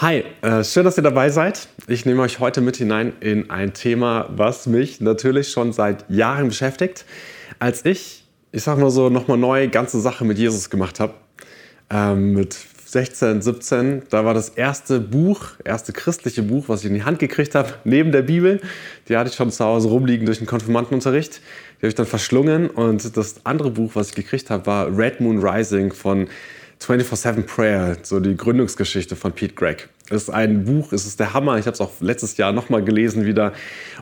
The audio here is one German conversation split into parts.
Hi, äh, schön, dass ihr dabei seid. Ich nehme euch heute mit hinein in ein Thema, was mich natürlich schon seit Jahren beschäftigt. Als ich, ich sag mal so, nochmal neu ganze Sache mit Jesus gemacht habe, ähm, mit 16, 17, da war das erste Buch, erste christliche Buch, was ich in die Hand gekriegt habe, neben der Bibel. Die hatte ich schon zu Hause rumliegen durch den Konfirmandenunterricht. Die habe ich dann verschlungen und das andere Buch, was ich gekriegt habe, war Red Moon Rising von 24-7 Prayer, so die Gründungsgeschichte von Pete Gregg. Es ist ein Buch, es ist der Hammer. Ich habe es auch letztes Jahr nochmal gelesen wieder.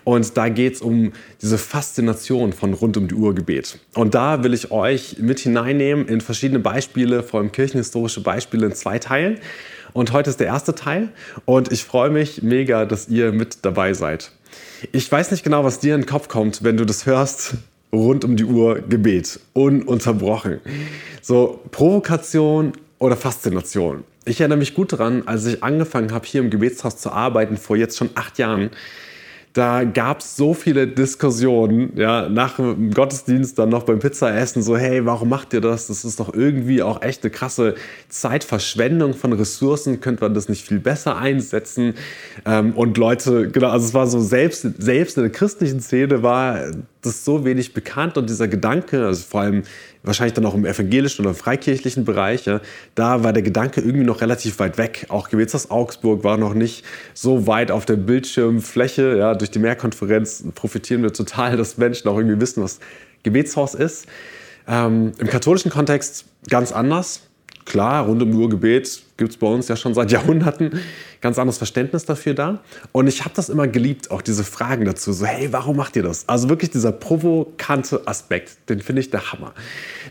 Und da geht es um diese Faszination von rund um die Uhr Gebet. Und da will ich euch mit hineinnehmen in verschiedene Beispiele, vor allem kirchenhistorische Beispiele in zwei Teilen. Und heute ist der erste Teil. Und ich freue mich mega, dass ihr mit dabei seid. Ich weiß nicht genau, was dir in den Kopf kommt, wenn du das hörst. Rund um die Uhr Gebet. Ununterbrochen. So Provokation oder Faszination. Ich erinnere mich gut daran, als ich angefangen habe, hier im Gebetshaus zu arbeiten, vor jetzt schon acht Jahren da gab es so viele Diskussionen, ja, nach dem Gottesdienst dann noch beim Pizzaessen, so, hey, warum macht ihr das? Das ist doch irgendwie auch echt eine krasse Zeitverschwendung von Ressourcen, könnte man das nicht viel besser einsetzen? Ähm, und Leute, genau, also es war so, selbst, selbst in der christlichen Szene war das so wenig bekannt und dieser Gedanke, also vor allem wahrscheinlich dann auch im evangelischen oder im freikirchlichen Bereich, ja, da war der Gedanke irgendwie noch relativ weit weg. Auch Gewährshaus Augsburg war noch nicht so weit auf der Bildschirmfläche. Ja, durch die Mehrkonferenz profitieren wir total, dass Menschen auch irgendwie wissen, was Gebetshaus ist. Ähm, Im katholischen Kontext ganz anders. Klar, rund um Uhr Gebet gibt es bei uns ja schon seit Jahrhunderten ganz anderes Verständnis dafür da. Und ich habe das immer geliebt, auch diese Fragen dazu. So, hey, warum macht ihr das? Also wirklich dieser provokante Aspekt, den finde ich der Hammer.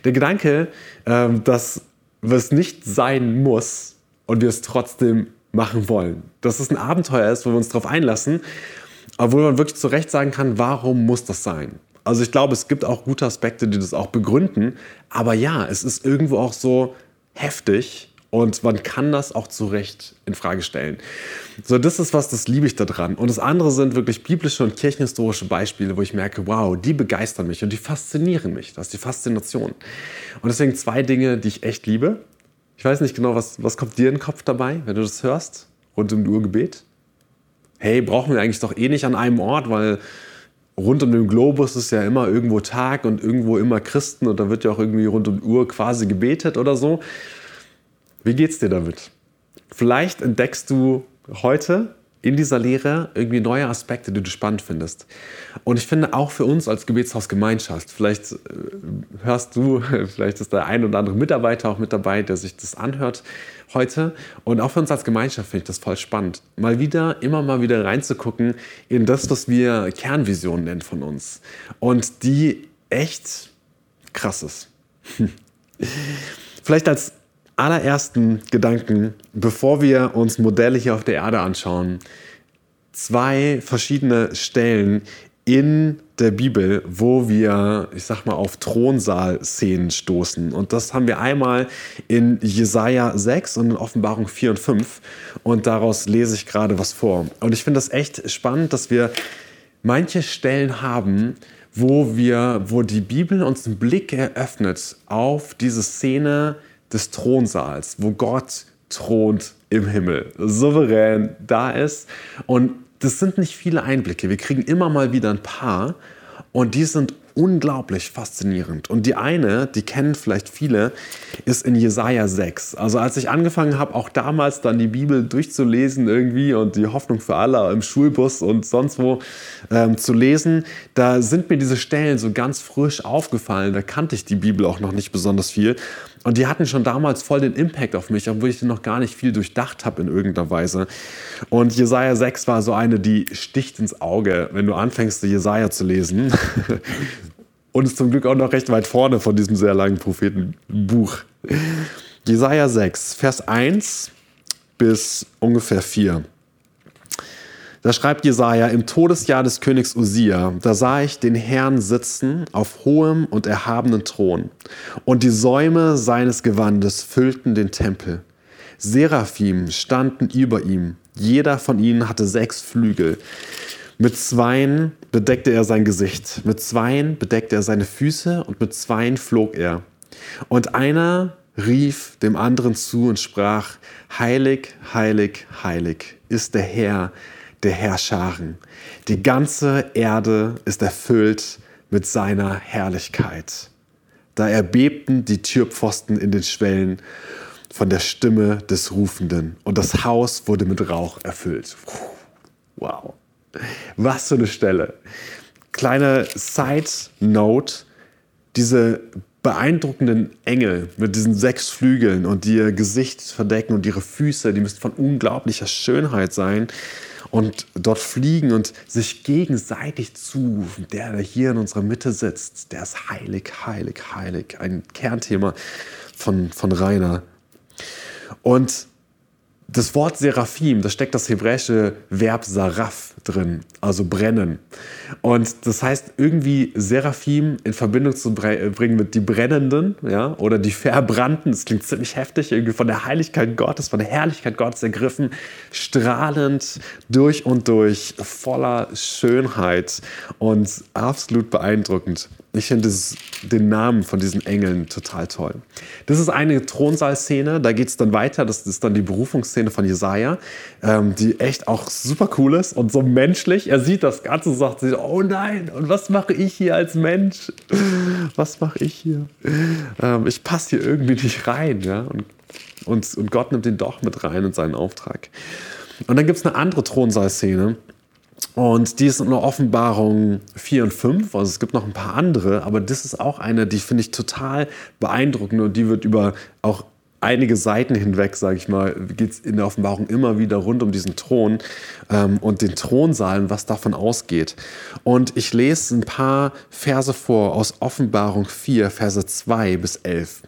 Der Gedanke, ähm, dass es nicht sein muss und wir es trotzdem machen wollen. Dass es ein Abenteuer ist, wo wir uns darauf einlassen, obwohl man wirklich zu Recht sagen kann, warum muss das sein? Also ich glaube, es gibt auch gute Aspekte, die das auch begründen. Aber ja, es ist irgendwo auch so heftig, und man kann das auch zu Recht in Frage stellen. So, das ist was, das liebe ich daran. Und das andere sind wirklich biblische und kirchenhistorische Beispiele, wo ich merke, wow, die begeistern mich und die faszinieren mich. Das ist die Faszination. Und deswegen zwei Dinge, die ich echt liebe. Ich weiß nicht genau, was, was kommt dir in den Kopf dabei, wenn du das hörst, rund um die Urgebet? Hey, brauchen wir eigentlich doch eh nicht an einem Ort, weil rund um den Globus ist ja immer irgendwo Tag und irgendwo immer Christen und da wird ja auch irgendwie rund um die Uhr quasi gebetet oder so. Wie geht's dir damit? Vielleicht entdeckst du heute in dieser Lehre irgendwie neue Aspekte, die du spannend findest. Und ich finde auch für uns als Gebetshausgemeinschaft, vielleicht äh, hörst du, vielleicht ist der ein oder andere Mitarbeiter auch mit dabei, der sich das anhört heute. Und auch für uns als Gemeinschaft finde ich das voll spannend, mal wieder, immer mal wieder reinzugucken in das, was wir Kernvisionen nennen von uns. Und die echt krass ist. Vielleicht als allerersten Gedanken, bevor wir uns Modelle hier auf der Erde anschauen, zwei verschiedene Stellen in der Bibel, wo wir, ich sag mal, auf Thronsaal-Szenen stoßen. Und das haben wir einmal in Jesaja 6 und in Offenbarung 4 und 5. Und daraus lese ich gerade was vor. Und ich finde das echt spannend, dass wir manche Stellen haben, wo wir, wo die Bibel uns einen Blick eröffnet auf diese Szene des Thronsaals, wo Gott thront im Himmel, souverän da ist. Und das sind nicht viele Einblicke. Wir kriegen immer mal wieder ein paar und die sind unglaublich faszinierend. Und die eine, die kennen vielleicht viele, ist in Jesaja 6. Also als ich angefangen habe, auch damals dann die Bibel durchzulesen irgendwie und die Hoffnung für alle im Schulbus und sonst wo ähm, zu lesen, da sind mir diese Stellen so ganz frisch aufgefallen. Da kannte ich die Bibel auch noch nicht besonders viel. Und die hatten schon damals voll den Impact auf mich, obwohl ich noch gar nicht viel durchdacht habe in irgendeiner Weise. Und Jesaja 6 war so eine, die sticht ins Auge, wenn du anfängst, Jesaja zu lesen. Und ist zum Glück auch noch recht weit vorne von diesem sehr langen Prophetenbuch. Jesaja 6, Vers 1 bis ungefähr 4. Da schreibt Jesaja: Im Todesjahr des Königs Usia, da sah ich den Herrn sitzen auf hohem und erhabenen Thron, und die Säume seines Gewandes füllten den Tempel. Seraphim standen über ihm, jeder von ihnen hatte sechs Flügel. Mit zweien bedeckte er sein Gesicht, mit zweien bedeckte er seine Füße und mit zweien flog er. Und einer rief dem anderen zu und sprach, Heilig, heilig, heilig ist der Herr der Herrscharen. Die ganze Erde ist erfüllt mit seiner Herrlichkeit. Da erbebten die Türpfosten in den Schwellen von der Stimme des Rufenden und das Haus wurde mit Rauch erfüllt. Wow, was für eine Stelle. Kleine Side Note, diese beeindruckenden Engel mit diesen sechs Flügeln und die ihr Gesicht verdecken und ihre Füße, die müssen von unglaublicher Schönheit sein und dort fliegen und sich gegenseitig zurufen. Der, der hier in unserer Mitte sitzt, der ist heilig, heilig, heilig. Ein Kernthema von, von Rainer. Und das Wort Seraphim, da steckt das hebräische Verb Saraf drin, also brennen. Und das heißt irgendwie Seraphim in Verbindung zu bringen mit die Brennenden ja, oder die Verbrannten. Das klingt ziemlich heftig, irgendwie von der Heiligkeit Gottes, von der Herrlichkeit Gottes ergriffen, strahlend durch und durch, voller Schönheit und absolut beeindruckend. Ich finde den Namen von diesen Engeln total toll. Das ist eine Thronsaalszene, da geht es dann weiter. Das ist dann die Berufungsszene von Jesaja, ähm, die echt auch super cool ist und so menschlich. Er sieht das Ganze und sagt sich: Oh nein, und was mache ich hier als Mensch? Was mache ich hier? Ähm, ich passe hier irgendwie nicht rein. Ja? Und, und, und Gott nimmt ihn doch mit rein in seinen Auftrag. Und dann gibt es eine andere Thronsaalszene. Und die ist in der Offenbarung 4 und 5. Also es gibt noch ein paar andere, aber das ist auch eine, die finde ich total beeindruckend und die wird über auch einige Seiten hinweg, sage ich mal, geht es in der Offenbarung immer wieder rund um diesen Thron ähm, und den Thronsaalen, was davon ausgeht. Und ich lese ein paar Verse vor aus Offenbarung 4, Verse 2 bis 11.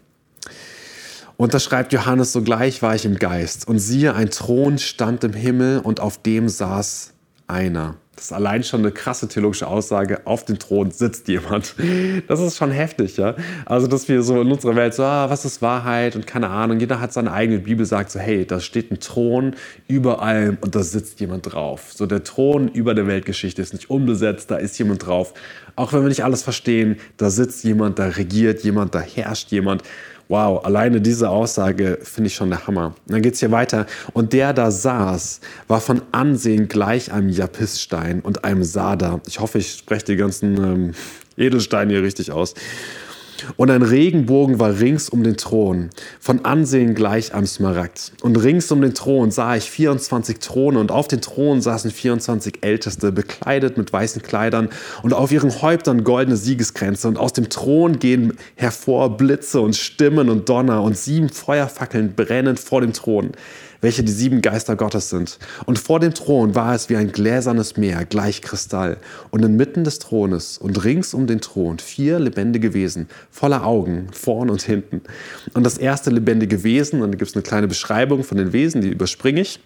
Und da schreibt Johannes, sogleich war ich im Geist und siehe, ein Thron stand im Himmel und auf dem saß einer. Das ist allein schon eine krasse theologische Aussage. Auf dem Thron sitzt jemand. Das ist schon heftig, ja. Also, dass wir so in unserer Welt so, ah, was ist Wahrheit und keine Ahnung. Jeder hat seine eigene Bibel, sagt so, hey, da steht ein Thron über allem und da sitzt jemand drauf. So, der Thron über der Weltgeschichte ist nicht unbesetzt, da ist jemand drauf. Auch wenn wir nicht alles verstehen, da sitzt jemand, da regiert jemand, da herrscht jemand. Wow, alleine diese Aussage finde ich schon der Hammer. Dann geht es hier weiter. Und der da saß, war von Ansehen gleich einem Japisstein und einem Sada. Ich hoffe, ich spreche die ganzen ähm, Edelsteine hier richtig aus. Und ein Regenbogen war rings um den Thron, von Ansehen gleich am Smaragd. Und rings um den Thron sah ich 24 Throne und auf den Thronen saßen 24 Älteste, bekleidet mit weißen Kleidern und auf ihren Häuptern goldene Siegeskränze. Und aus dem Thron gehen hervor Blitze und Stimmen und Donner und sieben Feuerfackeln brennen vor dem Thron welche die sieben Geister Gottes sind. Und vor dem Thron war es wie ein gläsernes Meer, gleich Kristall. Und inmitten des Thrones und rings um den Thron vier lebendige Wesen, voller Augen, vorn und hinten. Und das erste lebendige Wesen, und da gibt es eine kleine Beschreibung von den Wesen, die überspringe ich.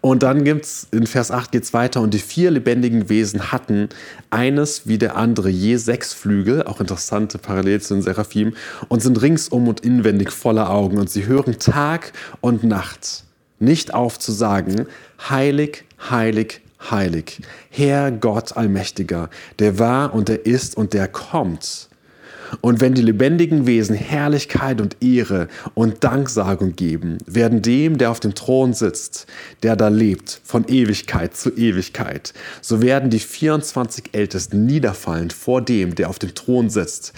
Und dann gibt es in Vers 8 geht es weiter und die vier lebendigen Wesen hatten eines wie der andere je sechs Flügel, auch interessante Parallel zu den Seraphim, und sind ringsum und inwendig voller Augen und sie hören Tag und Nacht nicht auf zu sagen, heilig, heilig, heilig, Herr Gott Allmächtiger, der war und der ist und der kommt. Und wenn die lebendigen Wesen Herrlichkeit und Ehre und Danksagung geben, werden dem, der auf dem Thron sitzt, der da lebt, von Ewigkeit zu Ewigkeit, so werden die 24 Ältesten niederfallen vor dem, der auf dem Thron sitzt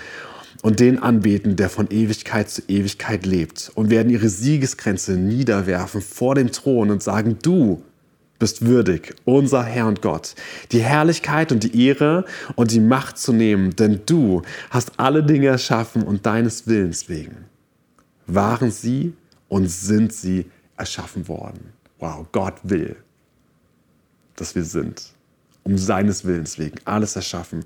und den anbeten, der von Ewigkeit zu Ewigkeit lebt und werden ihre Siegesgrenze niederwerfen vor dem Thron und sagen, du, bist würdig, unser Herr und Gott, die Herrlichkeit und die Ehre und die Macht zu nehmen, denn du hast alle Dinge erschaffen und deines Willens wegen waren sie und sind sie erschaffen worden. Wow, Gott will, dass wir sind, um seines Willens wegen, alles erschaffen.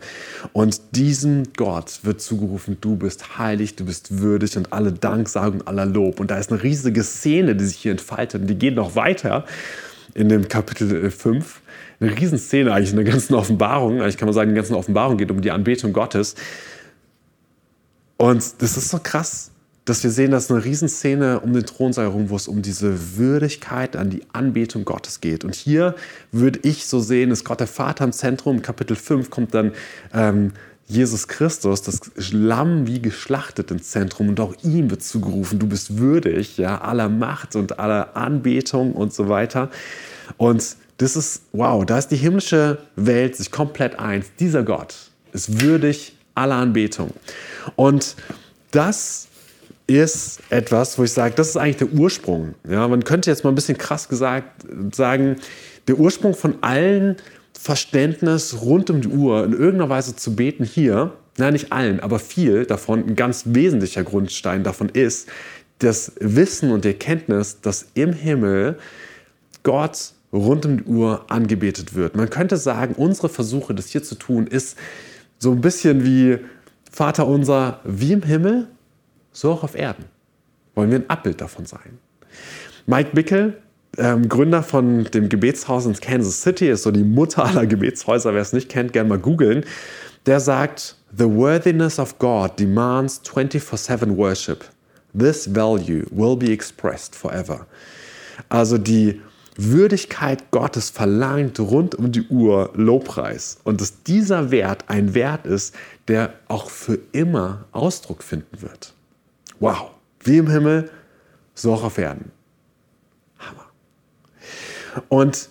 Und diesem Gott wird zugerufen, du bist heilig, du bist würdig und alle Danksagung, aller Lob. Und da ist eine riesige Szene, die sich hier entfaltet und die geht noch weiter in dem Kapitel 5. Äh, eine Riesenszene eigentlich in der ganzen Offenbarung. Eigentlich kann man sagen, die ganze Offenbarung geht um die Anbetung Gottes. Und das ist so krass, dass wir sehen, dass eine Riesenszene um den Thronsaal herum, wo es um diese Würdigkeit an die Anbetung Gottes geht. Und hier würde ich so sehen, ist Gott der Vater im Zentrum. Kapitel 5 kommt dann ähm, Jesus Christus, das Lamm wie geschlachtet ins Zentrum und auch ihm wird zugerufen, du bist würdig, ja, aller Macht und aller Anbetung und so weiter. Und das ist, wow, da ist die himmlische Welt sich komplett eins. Dieser Gott ist würdig aller Anbetung. Und das ist etwas, wo ich sage, das ist eigentlich der Ursprung. Ja, man könnte jetzt mal ein bisschen krass gesagt sagen, der Ursprung von allen Verständnis rund um die Uhr in irgendeiner Weise zu beten hier, na nicht allen, aber viel davon, ein ganz wesentlicher Grundstein davon ist, das Wissen und die Erkenntnis, dass im Himmel Gott rund um die Uhr angebetet wird. Man könnte sagen, unsere Versuche, das hier zu tun, ist so ein bisschen wie Vater unser, wie im Himmel, so auch auf Erden. Wollen wir ein Abbild davon sein. Mike Bickel, ähm, Gründer von dem Gebetshaus in Kansas City, ist so die Mutter aller Gebetshäuser, wer es nicht kennt, gerne mal googeln. Der sagt, The worthiness of God demands 24-7 worship. This value will be expressed forever. Also die Würdigkeit Gottes verlangt rund um die Uhr Lobpreis. Und dass dieser Wert ein Wert ist, der auch für immer Ausdruck finden wird. Wow, wie im Himmel, so auch auf Erden. Und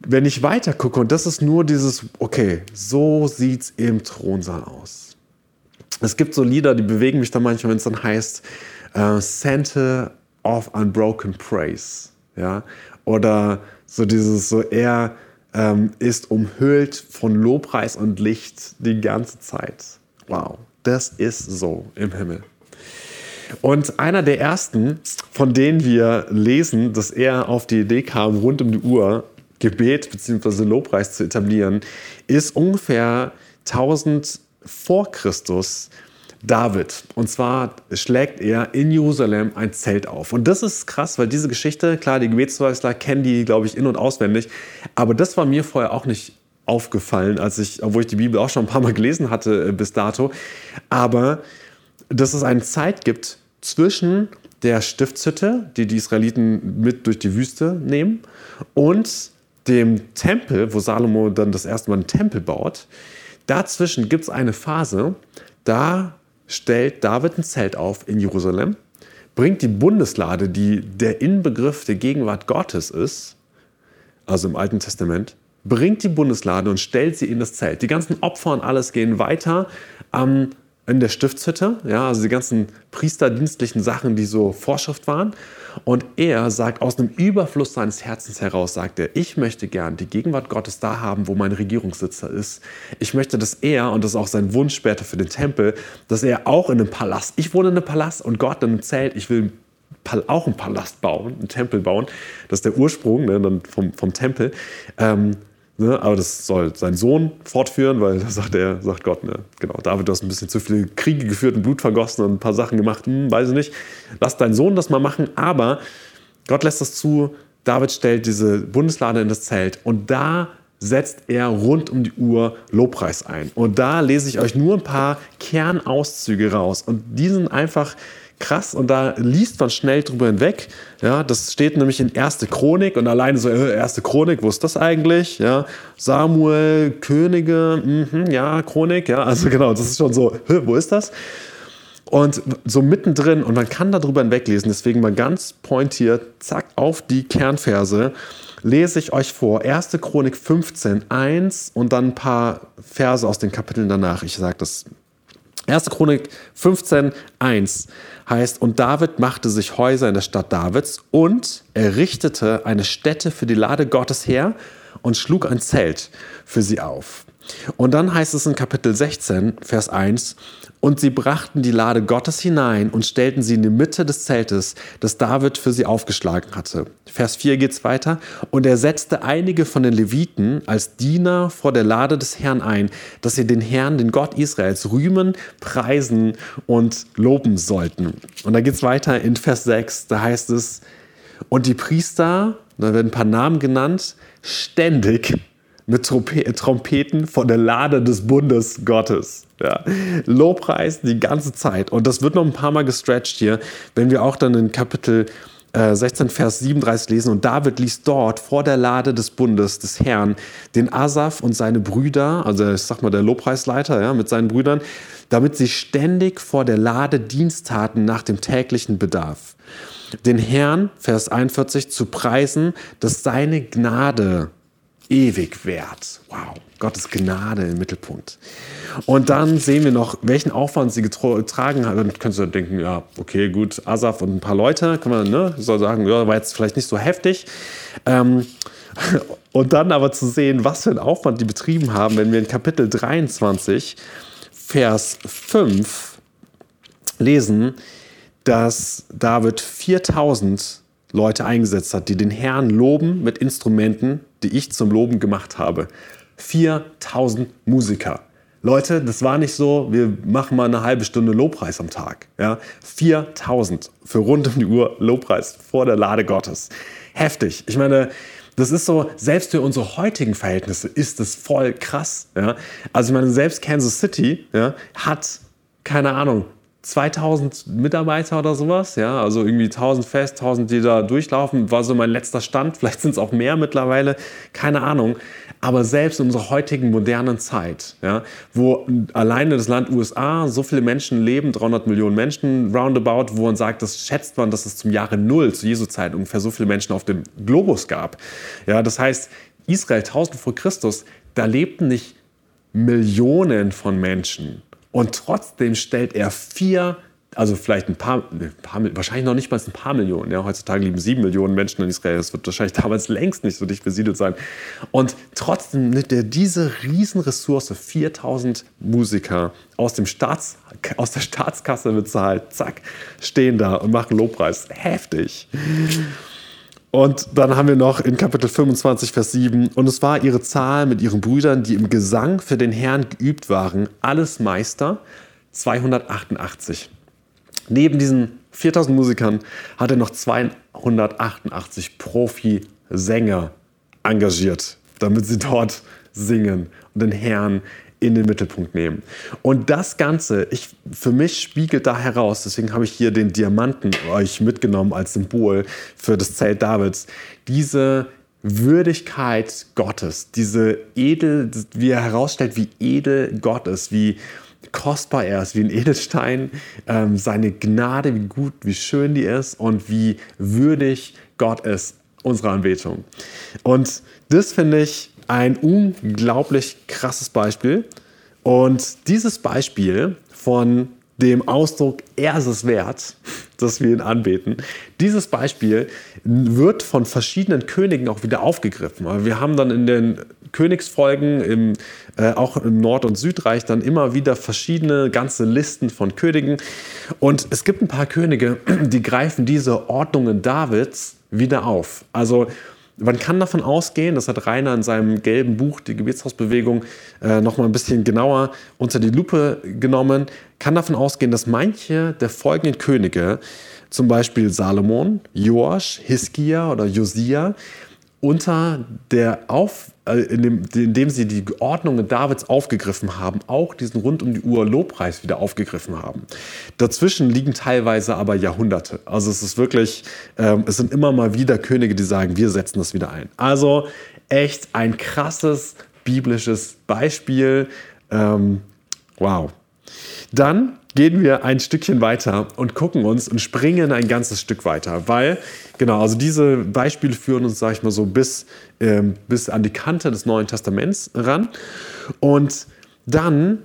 wenn ich weiter gucke, und das ist nur dieses, okay, so sieht es im Thronsaal aus. Es gibt so Lieder, die bewegen mich dann manchmal, wenn es dann heißt, uh, Center of Unbroken Praise. Ja? Oder so dieses, so er ähm, ist umhüllt von Lobpreis und Licht die ganze Zeit. Wow, das ist so im Himmel. Und einer der ersten, von denen wir lesen, dass er auf die Idee kam, rund um die Uhr Gebet bzw. Lobpreis zu etablieren, ist ungefähr 1000 vor Christus David. Und zwar schlägt er in Jerusalem ein Zelt auf. Und das ist krass, weil diese Geschichte, klar, die Gebetsweisler kennen die, glaube ich, in- und auswendig. Aber das war mir vorher auch nicht aufgefallen, als ich, obwohl ich die Bibel auch schon ein paar Mal gelesen hatte äh, bis dato. Aber dass es eine Zeit gibt zwischen der Stiftshütte, die die Israeliten mit durch die Wüste nehmen, und dem Tempel, wo Salomo dann das erste Mal einen Tempel baut. Dazwischen gibt es eine Phase, da stellt David ein Zelt auf in Jerusalem, bringt die Bundeslade, die der Inbegriff der Gegenwart Gottes ist, also im Alten Testament, bringt die Bundeslade und stellt sie in das Zelt. Die ganzen Opfer und alles gehen weiter am in der Stiftshütte, ja, also die ganzen priesterdienstlichen Sachen, die so Vorschrift waren. Und er sagt aus einem Überfluss seines Herzens heraus, sagt er, ich möchte gern die Gegenwart Gottes da haben, wo mein Regierungssitzer ist. Ich möchte, dass er, und das ist auch sein Wunsch später für den Tempel, dass er auch in einem Palast, ich wohne in einem Palast und Gott in einem Zelt, ich will auch einen Palast bauen, einen Tempel bauen. Das ist der Ursprung ne, vom, vom Tempel. Ähm, Ne? Aber das soll sein Sohn fortführen, weil da sagt er, sagt Gott, ne? genau, David, du hast ein bisschen zu viele Kriege geführt und Blut vergossen und ein paar Sachen gemacht, hm, weiß ich nicht. Lass deinen Sohn das mal machen, aber Gott lässt das zu. David stellt diese Bundeslade in das Zelt und da setzt er rund um die Uhr Lobpreis ein. Und da lese ich euch nur ein paar Kernauszüge raus. Und die sind einfach krass und da liest man schnell drüber hinweg. Ja, das steht nämlich in Erste Chronik und alleine so äh, Erste Chronik, wo ist das eigentlich? Ja, Samuel, Könige, mh, ja, Chronik, ja, also genau, das ist schon so, wo ist das? Und so mittendrin, und man kann darüber hinweglesen, deswegen mal ganz pointiert, zack, auf die Kernverse, lese ich euch vor. Erste Chronik 15, 1 und dann ein paar Verse aus den Kapiteln danach. Ich sage das 1. Chronik 15, 1 heißt, und David machte sich Häuser in der Stadt Davids und errichtete eine Stätte für die Lade Gottes her und schlug ein Zelt für sie auf. Und dann heißt es in Kapitel 16, Vers 1, und sie brachten die Lade Gottes hinein und stellten sie in die Mitte des Zeltes, das David für sie aufgeschlagen hatte. Vers 4 geht es weiter. Und er setzte einige von den Leviten als Diener vor der Lade des Herrn ein, dass sie den Herrn, den Gott Israels, rühmen, preisen und loben sollten. Und da geht es weiter in Vers 6, da heißt es, und die Priester, da werden ein paar Namen genannt, ständig mit Trompeten von der Lade des Bundes Gottes. Ja. Lobpreis die ganze Zeit. Und das wird noch ein paar Mal gestretched hier, wenn wir auch dann in Kapitel äh, 16, Vers 37 lesen. Und David ließ dort vor der Lade des Bundes des Herrn den Asaf und seine Brüder, also ich sag mal der Lobpreisleiter ja, mit seinen Brüdern, damit sie ständig vor der Lade Dienst taten nach dem täglichen Bedarf. Den Herrn, Vers 41, zu preisen, dass seine Gnade ewig währt. Wow, Gottes Gnade im Mittelpunkt. Und dann sehen wir noch, welchen Aufwand sie getragen haben. Dann könntest du denken, ja, okay, gut, Asaf und ein paar Leute, kann man, ne, soll sagen, ja, war jetzt vielleicht nicht so heftig. Ähm, und dann aber zu sehen, was für einen Aufwand die betrieben haben, wenn wir in Kapitel 23 Vers 5 lesen, dass David 4000 Leute eingesetzt hat, die den Herrn loben mit Instrumenten, die ich zum Loben gemacht habe. 4000 Musiker. Leute, das war nicht so, wir machen mal eine halbe Stunde Lobpreis am Tag. Ja? 4000 für rund um die Uhr Lobpreis vor der Lade Gottes. Heftig. Ich meine, das ist so, selbst für unsere heutigen Verhältnisse ist das voll krass. Ja? Also ich meine, selbst Kansas City ja, hat, keine Ahnung, 2000 Mitarbeiter oder sowas, ja, also irgendwie 1000 fest, 1000, die da durchlaufen, war so mein letzter Stand. Vielleicht sind es auch mehr mittlerweile, keine Ahnung. Aber selbst in unserer heutigen modernen Zeit, ja, wo alleine das Land USA so viele Menschen leben, 300 Millionen Menschen roundabout, wo man sagt, das schätzt man, dass es zum Jahre Null, zu Jesu Zeit, ungefähr so viele Menschen auf dem Globus gab. Ja, das heißt, Israel 1000 vor Christus, da lebten nicht Millionen von Menschen. Und trotzdem stellt er vier also vielleicht ein paar, ein paar, wahrscheinlich noch nicht mal ein paar Millionen. Ja, heutzutage leben sieben Millionen Menschen in Israel. Das wird wahrscheinlich damals längst nicht so dicht besiedelt sein. Und trotzdem nimmt er diese Riesenressource, 4000 Musiker aus, dem Staats, aus der Staatskasse bezahlt, zack, stehen da und machen Lobpreis. Heftig. Und dann haben wir noch in Kapitel 25, Vers 7, und es war ihre Zahl mit ihren Brüdern, die im Gesang für den Herrn geübt waren, alles Meister, 288. Neben diesen 4000 Musikern hat er noch 288 Profi-Sänger engagiert, damit sie dort singen und den Herrn in den Mittelpunkt nehmen. Und das Ganze, ich, für mich spiegelt da heraus, deswegen habe ich hier den Diamanten euch mitgenommen als Symbol für das Zelt Davids, diese Würdigkeit Gottes, diese edel, wie er herausstellt, wie edel Gott ist, wie kostbar er ist, wie ein Edelstein, ähm, seine Gnade, wie gut, wie schön die ist und wie würdig Gott ist unserer Anbetung. Und das finde ich ein unglaublich krasses Beispiel. Und dieses Beispiel von dem Ausdruck, er ist es wert, dass wir ihn anbeten. Dieses Beispiel wird von verschiedenen Königen auch wieder aufgegriffen. Wir haben dann in den Königsfolgen, im, äh, auch im Nord- und Südreich, dann immer wieder verschiedene ganze Listen von Königen. Und es gibt ein paar Könige, die greifen diese Ordnungen Davids wieder auf. Also man kann davon ausgehen, das hat Rainer in seinem gelben Buch, die Gebetshausbewegung, äh, nochmal ein bisschen genauer unter die Lupe genommen, kann davon ausgehen, dass manche der folgenden Könige, zum Beispiel Salomon, Joasch, Hiskia oder Josia, unter der Auf, äh, indem, indem sie die Ordnungen Davids aufgegriffen haben, auch diesen rund um die Uhr Lobpreis wieder aufgegriffen haben. Dazwischen liegen teilweise aber Jahrhunderte. Also es ist wirklich, ähm, es sind immer mal wieder Könige, die sagen, wir setzen das wieder ein. Also echt ein krasses biblisches Beispiel. Ähm, wow. Dann gehen wir ein Stückchen weiter und gucken uns und springen ein ganzes Stück weiter, weil genau, also diese Beispiele führen uns, sage ich mal so, bis, ähm, bis an die Kante des Neuen Testaments ran. Und dann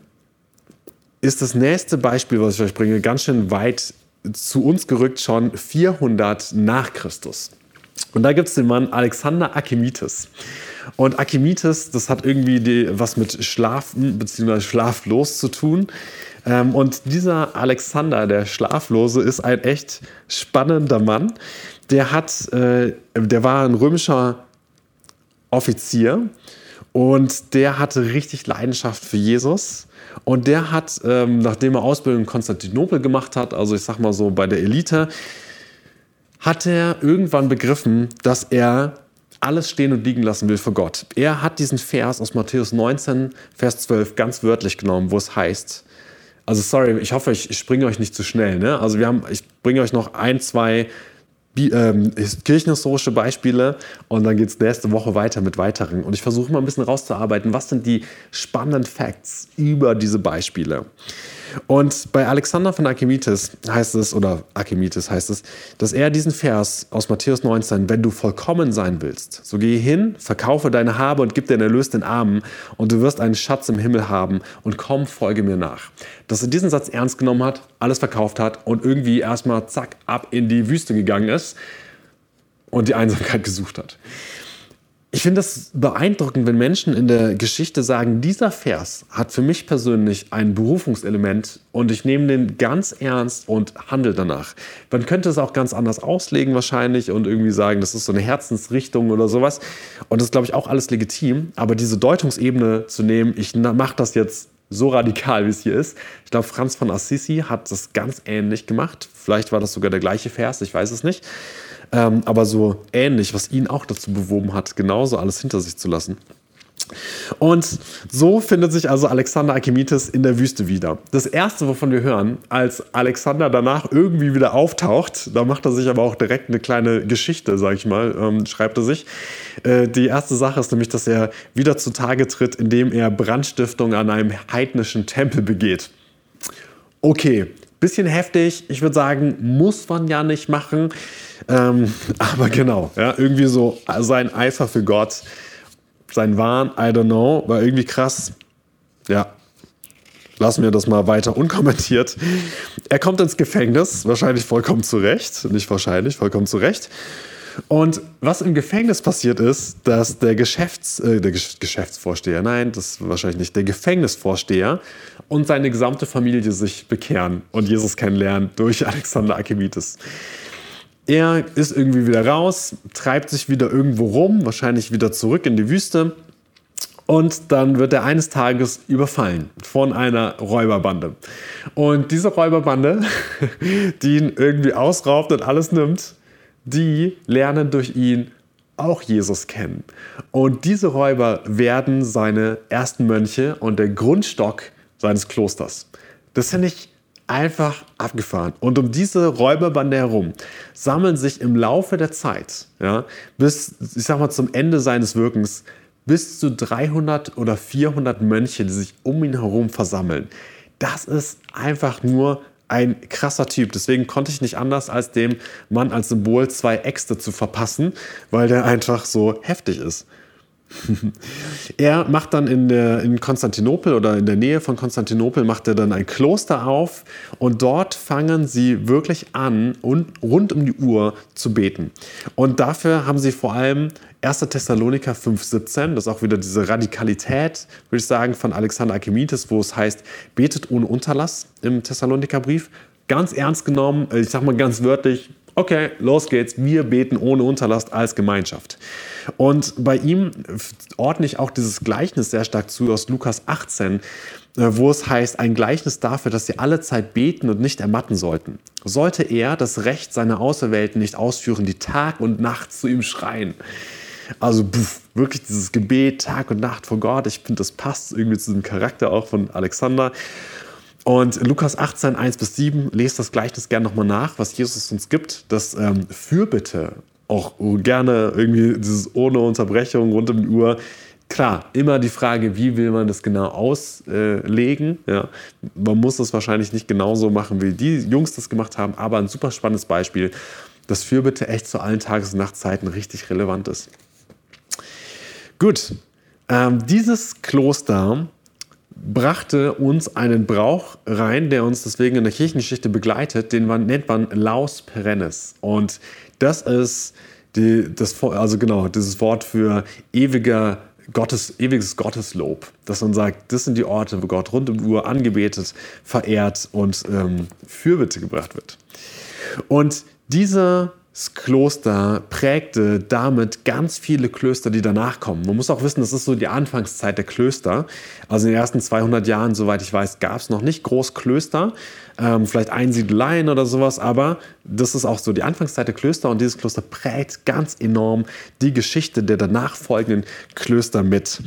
ist das nächste Beispiel, was ich euch bringe, ganz schön weit zu uns gerückt, schon 400 nach Christus. Und da gibt es den Mann Alexander Archimedes. Und Archimedes, das hat irgendwie die, was mit Schlafen bzw. schlaflos zu tun. Ähm, und dieser Alexander, der Schlaflose, ist ein echt spannender Mann. Der hat, äh, der war ein römischer Offizier und der hatte richtig Leidenschaft für Jesus. Und der hat, ähm, nachdem er Ausbildung in Konstantinopel gemacht hat, also ich sag mal so bei der Elite, hat er irgendwann begriffen, dass er alles stehen und liegen lassen will für Gott. Er hat diesen Vers aus Matthäus 19, Vers 12 ganz wörtlich genommen, wo es heißt, also sorry, ich hoffe, ich springe euch nicht zu schnell. Ne? Also wir haben, ich bringe euch noch ein, zwei ähm, kirchenhistorische Beispiele und dann geht es nächste Woche weiter mit weiteren. Und ich versuche mal ein bisschen rauszuarbeiten, was sind die spannenden Facts über diese Beispiele. Und bei Alexander von Archimedes heißt es, oder Archimedes heißt es, dass er diesen Vers aus Matthäus 19, wenn du vollkommen sein willst, so gehe hin, verkaufe deine Habe und gib den Erlös den Armen und du wirst einen Schatz im Himmel haben und komm, folge mir nach. Dass er diesen Satz ernst genommen hat, alles verkauft hat und irgendwie erstmal zack ab in die Wüste gegangen ist und die Einsamkeit gesucht hat. Ich finde das beeindruckend, wenn Menschen in der Geschichte sagen, dieser Vers hat für mich persönlich ein Berufungselement und ich nehme den ganz ernst und handle danach. Man könnte es auch ganz anders auslegen wahrscheinlich und irgendwie sagen, das ist so eine Herzensrichtung oder sowas. Und das ist, glaube ich, auch alles legitim. Aber diese Deutungsebene zu nehmen, ich mache das jetzt so radikal, wie es hier ist. Ich glaube, Franz von Assisi hat das ganz ähnlich gemacht. Vielleicht war das sogar der gleiche Vers, ich weiß es nicht ähm, aber so ähnlich, was ihn auch dazu bewoben hat, genauso alles hinter sich zu lassen. Und so findet sich also Alexander Archimedes in der Wüste wieder. Das erste, wovon wir hören, als Alexander danach irgendwie wieder auftaucht, da macht er sich aber auch direkt eine kleine Geschichte, sag ich mal, ähm, schreibt er sich. Äh, die erste Sache ist nämlich, dass er wieder zutage tritt, indem er Brandstiftung an einem heidnischen Tempel begeht. Okay, bisschen heftig. Ich würde sagen, muss man ja nicht machen. Ähm, aber genau, ja, irgendwie so sein Eifer für Gott, sein Wahn, I don't know, war irgendwie krass. Ja, lassen wir das mal weiter unkommentiert. Er kommt ins Gefängnis, wahrscheinlich vollkommen zu Recht. Nicht wahrscheinlich, vollkommen zu Recht. Und was im Gefängnis passiert ist, dass der, Geschäfts-, äh, der Geschäftsvorsteher, nein, das wahrscheinlich nicht, der Gefängnisvorsteher und seine gesamte Familie sich bekehren und Jesus kennenlernen durch Alexander Archimedes. Er ist irgendwie wieder raus, treibt sich wieder irgendwo rum, wahrscheinlich wieder zurück in die Wüste. Und dann wird er eines Tages überfallen von einer Räuberbande. Und diese Räuberbande, die ihn irgendwie ausraubt und alles nimmt, die lernen durch ihn auch Jesus kennen. Und diese Räuber werden seine ersten Mönche und der Grundstock seines Klosters. Das finde ich einfach abgefahren. Und um diese Räuberbande herum sammeln sich im Laufe der Zeit, ja, bis, ich sag mal, zum Ende seines Wirkens, bis zu 300 oder 400 Mönche, die sich um ihn herum versammeln. Das ist einfach nur ein krasser Typ. Deswegen konnte ich nicht anders, als dem Mann als Symbol zwei Äxte zu verpassen, weil der einfach so heftig ist. er macht dann in, in Konstantinopel oder in der Nähe von Konstantinopel macht er dann ein Kloster auf und dort fangen sie wirklich an und rund um die Uhr zu beten. Und dafür haben sie vor allem 1. Thessaloniker 5,17, das ist auch wieder diese Radikalität, würde ich sagen, von Alexander Archimedes, wo es heißt, betet ohne Unterlass im Thessalonikerbrief. Ganz ernst genommen, ich sag mal ganz wörtlich, okay, los geht's, wir beten ohne Unterlass als Gemeinschaft. Und bei ihm ordne ich auch dieses Gleichnis sehr stark zu aus Lukas 18, äh, wo es heißt, ein Gleichnis dafür, dass sie alle Zeit beten und nicht ermatten sollten. Sollte er das Recht seiner Auserwählten nicht ausführen, die Tag und Nacht zu ihm schreien. Also puff, wirklich dieses Gebet Tag und Nacht vor Gott. Ich finde, das passt irgendwie zu diesem Charakter auch von Alexander. Und Lukas 18, 1 bis 7, lest das Gleichnis gerne nochmal nach, was Jesus uns gibt. Das ähm, Fürbitte, auch gerne irgendwie dieses ohne Unterbrechung rund um die Uhr. Klar, immer die Frage, wie will man das genau auslegen. Ja, man muss das wahrscheinlich nicht genauso machen, wie die Jungs das gemacht haben, aber ein super spannendes Beispiel, dass Fürbitte echt zu allen Tages- und Nachtzeiten richtig relevant ist. Gut, ähm, dieses Kloster brachte uns einen Brauch rein, der uns deswegen in der Kirchengeschichte begleitet, den man, nennt man Laus Perennis. Und das ist die, das, also genau, dieses Wort für ewiger Gottes, ewiges Gotteslob, dass man sagt, das sind die Orte, wo Gott rund um Uhr angebetet, verehrt und ähm, Fürbitte gebracht wird. Und diese das Kloster prägte damit ganz viele Klöster, die danach kommen. Man muss auch wissen, das ist so die Anfangszeit der Klöster. Also in den ersten 200 Jahren, soweit ich weiß, gab es noch nicht groß Klöster, ähm, vielleicht Einsiedeleien oder sowas, aber das ist auch so die Anfangszeit der Klöster und dieses Kloster prägt ganz enorm die Geschichte der danach folgenden Klöster mit.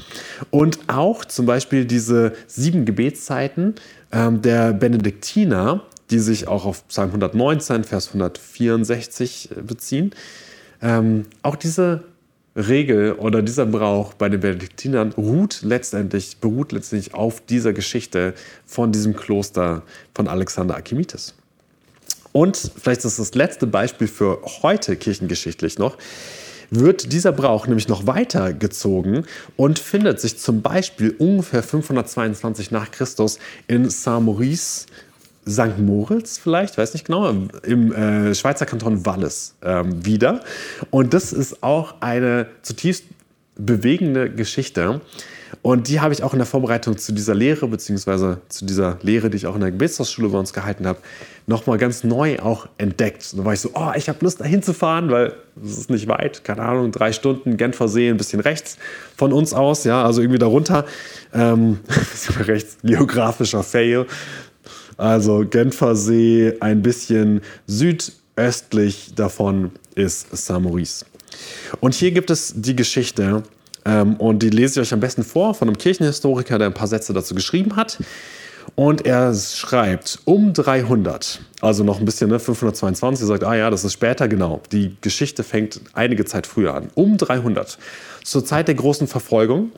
Und auch zum Beispiel diese sieben Gebetszeiten ähm, der Benediktiner, die sich auch auf Psalm 119, Vers 164 beziehen. Ähm, auch diese Regel oder dieser Brauch bei den Benediktinern ruht letztendlich, beruht letztendlich auf dieser Geschichte von diesem Kloster von Alexander Archimedes. Und vielleicht ist das letzte Beispiel für heute kirchengeschichtlich noch, wird dieser Brauch nämlich noch weitergezogen und findet sich zum Beispiel ungefähr 522 nach Christus in Saint-Maurice St. Moritz vielleicht, weiß nicht genau, im äh, Schweizer Kanton Wallis ähm, wieder. Und das ist auch eine zutiefst bewegende Geschichte. Und die habe ich auch in der Vorbereitung zu dieser Lehre, beziehungsweise zu dieser Lehre, die ich auch in der Gebetshausschule bei uns gehalten habe, nochmal ganz neu auch entdeckt. da war ich so, oh, ich habe Lust, da hinzufahren, weil es ist nicht weit, keine Ahnung, drei Stunden, Genfersee, ein bisschen rechts von uns aus, ja, also irgendwie darunter. Ähm, rechts, geografischer Fail. Also Genfersee, ein bisschen südöstlich davon ist Saint-Maurice. Und hier gibt es die Geschichte, ähm, und die lese ich euch am besten vor, von einem Kirchenhistoriker, der ein paar Sätze dazu geschrieben hat. Und er schreibt, um 300, also noch ein bisschen, ne, 522, sagt, ah ja, das ist später, genau. Die Geschichte fängt einige Zeit früher an. Um 300, zur Zeit der großen Verfolgung,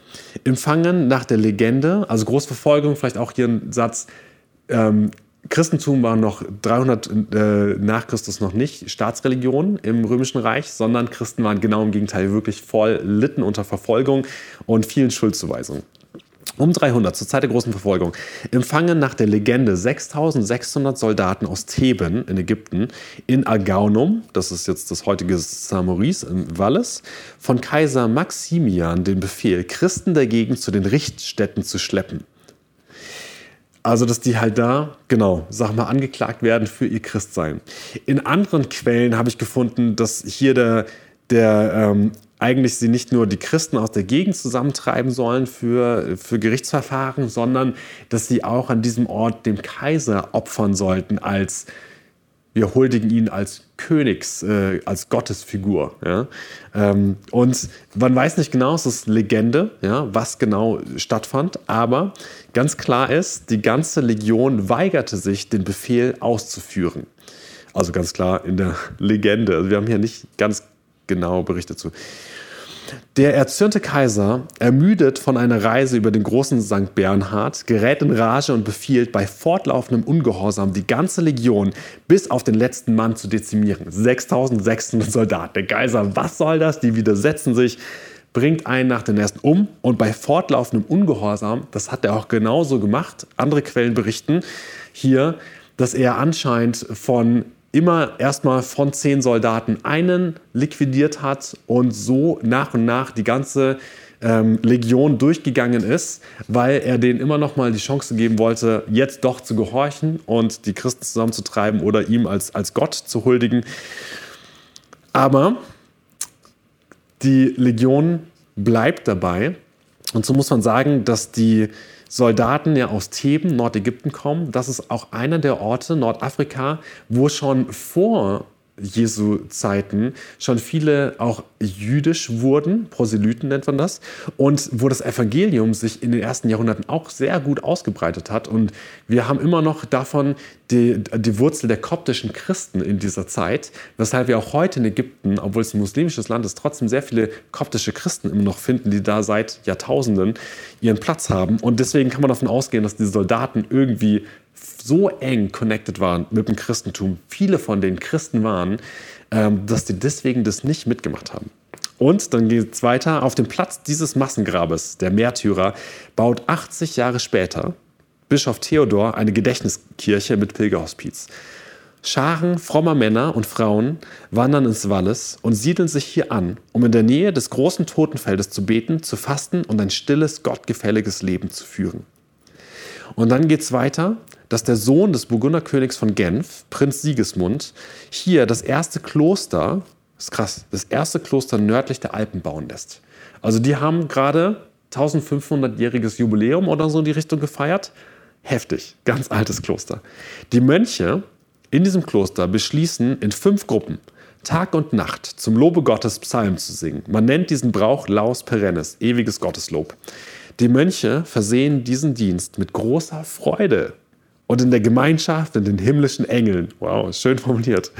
empfangen nach der Legende, also Großverfolgung, vielleicht auch hier ein Satz, ähm, Christentum war noch 300 äh, nach Christus noch nicht Staatsreligion im Römischen Reich, sondern Christen waren genau im Gegenteil wirklich voll litten unter Verfolgung und vielen Schuldzuweisungen. Um 300, zur Zeit der großen Verfolgung, empfangen nach der Legende 6600 Soldaten aus Theben in Ägypten in Agaunum, das ist jetzt das heutige Samoris in Wallis, von Kaiser Maximian den Befehl, Christen dagegen zu den Richtstätten zu schleppen. Also, dass die halt da, genau, sag mal, angeklagt werden für ihr Christsein. In anderen Quellen habe ich gefunden, dass hier der, der ähm, eigentlich sie nicht nur die Christen aus der Gegend zusammentreiben sollen für, für Gerichtsverfahren, sondern dass sie auch an diesem Ort dem Kaiser opfern sollten als wir huldigen ihn als Königs, äh, als Gottesfigur. Ja? Ähm, und man weiß nicht genau, es ist Legende, ja, was genau stattfand, aber ganz klar ist, die ganze Legion weigerte sich, den Befehl auszuführen. Also ganz klar in der Legende. Also wir haben hier nicht ganz genau Berichte zu. Der erzürnte Kaiser, ermüdet von einer Reise über den großen St. Bernhard, gerät in Rage und befiehlt, bei fortlaufendem Ungehorsam die ganze Legion bis auf den letzten Mann zu dezimieren. 6600 Soldaten. Der Kaiser, was soll das? Die widersetzen sich, bringt einen nach den ersten um und bei fortlaufendem Ungehorsam, das hat er auch genauso gemacht, andere Quellen berichten hier, dass er anscheinend von immer erstmal von zehn Soldaten einen liquidiert hat und so nach und nach die ganze ähm, Legion durchgegangen ist, weil er denen immer noch mal die Chance geben wollte, jetzt doch zu gehorchen und die Christen zusammenzutreiben oder ihm als, als Gott zu huldigen. Aber die Legion bleibt dabei. Und so muss man sagen, dass die Soldaten ja aus Theben, Nordägypten kommen. Das ist auch einer der Orte, Nordafrika, wo schon vor Jesu Zeiten schon viele auch jüdisch wurden, Proselyten nennt man das, und wo das Evangelium sich in den ersten Jahrhunderten auch sehr gut ausgebreitet hat. Und wir haben immer noch davon die, die Wurzel der koptischen Christen in dieser Zeit, weshalb wir auch heute in Ägypten, obwohl es ein muslimisches Land ist, trotzdem sehr viele koptische Christen immer noch finden, die da seit Jahrtausenden ihren Platz haben. Und deswegen kann man davon ausgehen, dass diese Soldaten irgendwie so eng connected waren mit dem Christentum, viele von den Christen waren, ähm, dass die deswegen das nicht mitgemacht haben. Und dann geht es weiter. Auf dem Platz dieses Massengrabes, der Märtyrer, baut 80 Jahre später Bischof Theodor eine Gedächtniskirche mit Pilgerhospiz. Scharen frommer Männer und Frauen wandern ins Wallis und siedeln sich hier an, um in der Nähe des großen Totenfeldes zu beten, zu fasten und ein stilles, gottgefälliges Leben zu führen. Und dann geht es weiter dass der Sohn des Burgunderkönigs von Genf, Prinz Sigismund, hier das erste Kloster, das ist krass, das erste Kloster nördlich der Alpen bauen lässt. Also die haben gerade 1500-jähriges Jubiläum oder so in die Richtung gefeiert. Heftig, ganz altes Kloster. Die Mönche in diesem Kloster beschließen in fünf Gruppen Tag und Nacht zum Lobe Gottes Psalmen zu singen. Man nennt diesen Brauch Laus Perennis, ewiges Gotteslob. Die Mönche versehen diesen Dienst mit großer Freude und in der Gemeinschaft in den himmlischen Engeln, wow, schön formuliert,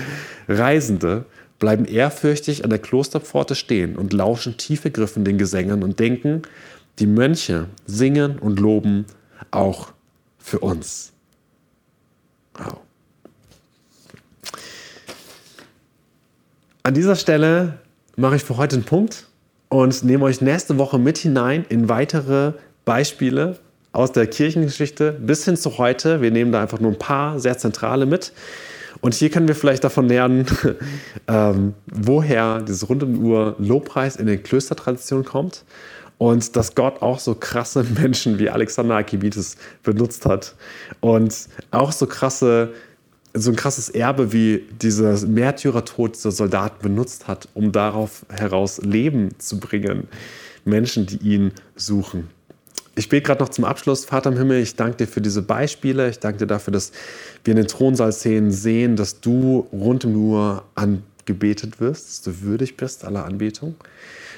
Reisende bleiben ehrfürchtig an der Klosterpforte stehen und lauschen tiefe Griffen den Gesängen und denken, die Mönche singen und loben auch für uns. Wow. An dieser Stelle mache ich für heute einen Punkt und nehme euch nächste Woche mit hinein in weitere Beispiele aus der Kirchengeschichte bis hin zu heute. Wir nehmen da einfach nur ein paar sehr zentrale mit. Und hier können wir vielleicht davon lernen, ähm, woher dieses rund um Uhr Lobpreis in den Klöstertraditionen kommt und dass Gott auch so krasse Menschen wie Alexander Archimedes benutzt hat und auch so krasse so ein krasses Erbe wie dieser Märtyrertod dieser Soldaten benutzt hat, um darauf heraus Leben zu bringen. Menschen, die ihn suchen. Ich bete gerade noch zum Abschluss, Vater im Himmel, ich danke dir für diese Beispiele. Ich danke dir dafür, dass wir in den Thronsaal-Szenen sehen, dass du rund um Uhr angebetet wirst, dass du würdig bist aller Anbetung.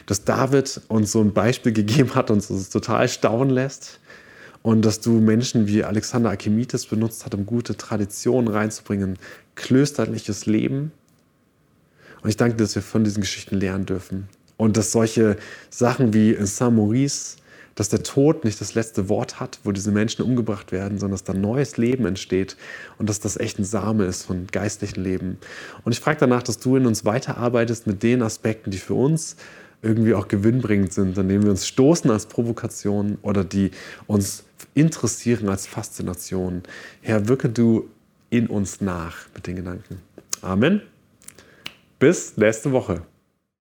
Dass David uns so ein Beispiel gegeben hat und uns total staunen lässt und dass du Menschen wie Alexander Archimedes benutzt hast, um gute Traditionen reinzubringen, klösterliches Leben. Und ich danke dir, dass wir von diesen Geschichten lernen dürfen. Und dass solche Sachen wie in Saint-Maurice, dass der Tod nicht das letzte Wort hat, wo diese Menschen umgebracht werden, sondern dass da neues Leben entsteht und dass das echt ein Same ist von geistlichen Leben. Und ich frage danach, dass du in uns weiterarbeitest mit den Aspekten, die für uns irgendwie auch gewinnbringend sind, an denen wir uns stoßen als Provokation oder die uns interessieren als Faszination. Herr, wirke du in uns nach mit den Gedanken. Amen. Bis nächste Woche.